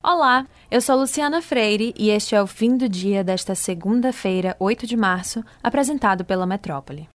Olá, eu sou Luciana Freire e este é o fim do dia desta segunda-feira, 8 de março, apresentado pela Metrópole.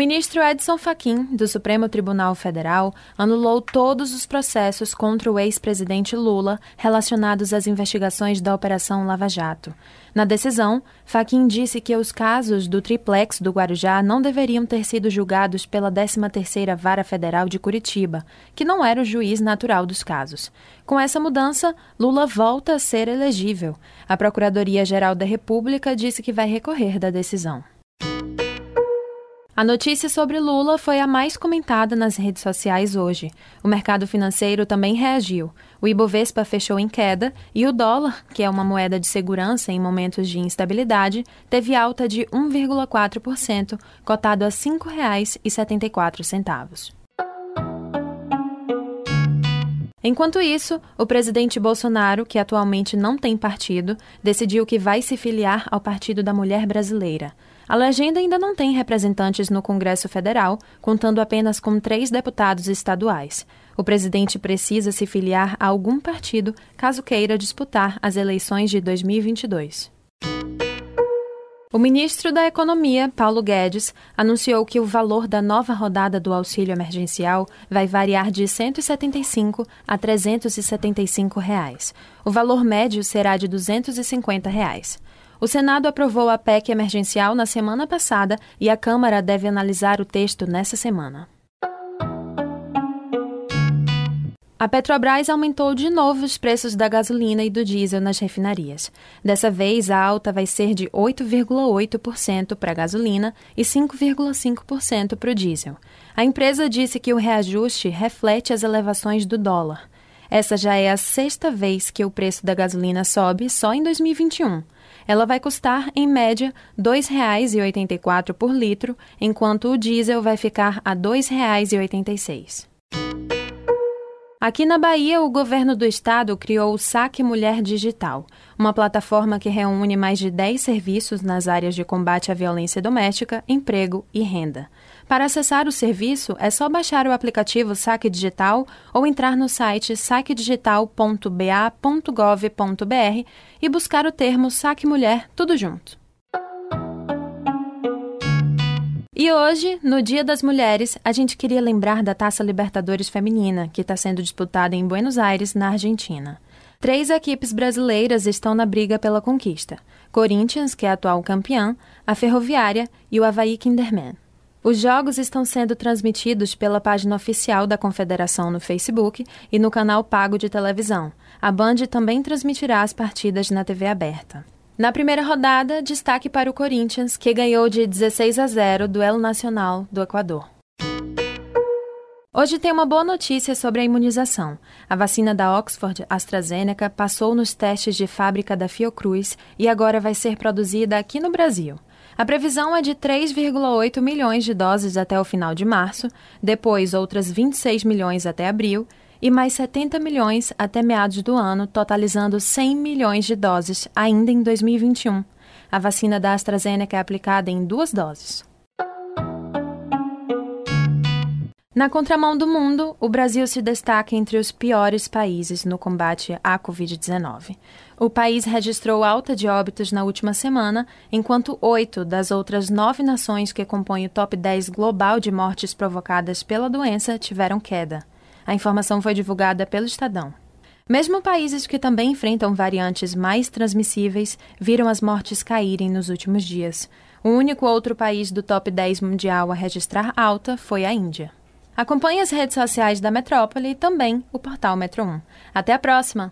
Ministro Edson Fachin, do Supremo Tribunal Federal, anulou todos os processos contra o ex-presidente Lula relacionados às investigações da Operação Lava Jato. Na decisão, Fachin disse que os casos do triplex do Guarujá não deveriam ter sido julgados pela 13ª Vara Federal de Curitiba, que não era o juiz natural dos casos. Com essa mudança, Lula volta a ser elegível. A Procuradoria-Geral da República disse que vai recorrer da decisão. A notícia sobre Lula foi a mais comentada nas redes sociais hoje. O mercado financeiro também reagiu. O Ibovespa fechou em queda e o dólar, que é uma moeda de segurança em momentos de instabilidade, teve alta de 1,4%, cotado a R$ 5,74. Enquanto isso, o presidente Bolsonaro, que atualmente não tem partido, decidiu que vai se filiar ao Partido da Mulher Brasileira. A legenda ainda não tem representantes no Congresso Federal, contando apenas com três deputados estaduais. O presidente precisa se filiar a algum partido caso queira disputar as eleições de 2022. O ministro da Economia, Paulo Guedes, anunciou que o valor da nova rodada do auxílio emergencial vai variar de R$ 175 a 375 reais. O valor médio será de 250 reais. O Senado aprovou a PEC emergencial na semana passada e a Câmara deve analisar o texto nessa semana. A Petrobras aumentou de novo os preços da gasolina e do diesel nas refinarias. Dessa vez, a alta vai ser de 8,8% para a gasolina e 5,5% para o diesel. A empresa disse que o reajuste reflete as elevações do dólar. Essa já é a sexta vez que o preço da gasolina sobe só em 2021 ela vai custar, em média, R$ 2,84 por litro, enquanto o diesel vai ficar a R$ 2,86. Aqui na Bahia, o governo do estado criou o Saque Mulher Digital, uma plataforma que reúne mais de 10 serviços nas áreas de combate à violência doméstica, emprego e renda. Para acessar o serviço, é só baixar o aplicativo Saque Digital ou entrar no site saquedigital.ba.gov.br e buscar o termo Saque Mulher tudo junto. E hoje, no Dia das Mulheres, a gente queria lembrar da Taça Libertadores Feminina, que está sendo disputada em Buenos Aires, na Argentina. Três equipes brasileiras estão na briga pela conquista: Corinthians, que é atual campeã, a Ferroviária e o Havaí Kinderman. Os jogos estão sendo transmitidos pela página oficial da Confederação no Facebook e no canal pago de televisão. A Band também transmitirá as partidas na TV aberta. Na primeira rodada, destaque para o Corinthians, que ganhou de 16 a 0 o duelo nacional do Equador. Hoje tem uma boa notícia sobre a imunização. A vacina da Oxford AstraZeneca passou nos testes de fábrica da Fiocruz e agora vai ser produzida aqui no Brasil. A previsão é de 3,8 milhões de doses até o final de março, depois outras 26 milhões até abril e mais 70 milhões até meados do ano, totalizando 100 milhões de doses ainda em 2021. A vacina da AstraZeneca é aplicada em duas doses. Na contramão do mundo, o Brasil se destaca entre os piores países no combate à Covid-19. O país registrou alta de óbitos na última semana, enquanto oito das outras nove nações que compõem o top 10 global de mortes provocadas pela doença tiveram queda. A informação foi divulgada pelo Estadão. Mesmo países que também enfrentam variantes mais transmissíveis viram as mortes caírem nos últimos dias. O único outro país do top 10 mundial a registrar alta foi a Índia. Acompanhe as redes sociais da Metrópole e também o portal Metro 1. Até a próxima!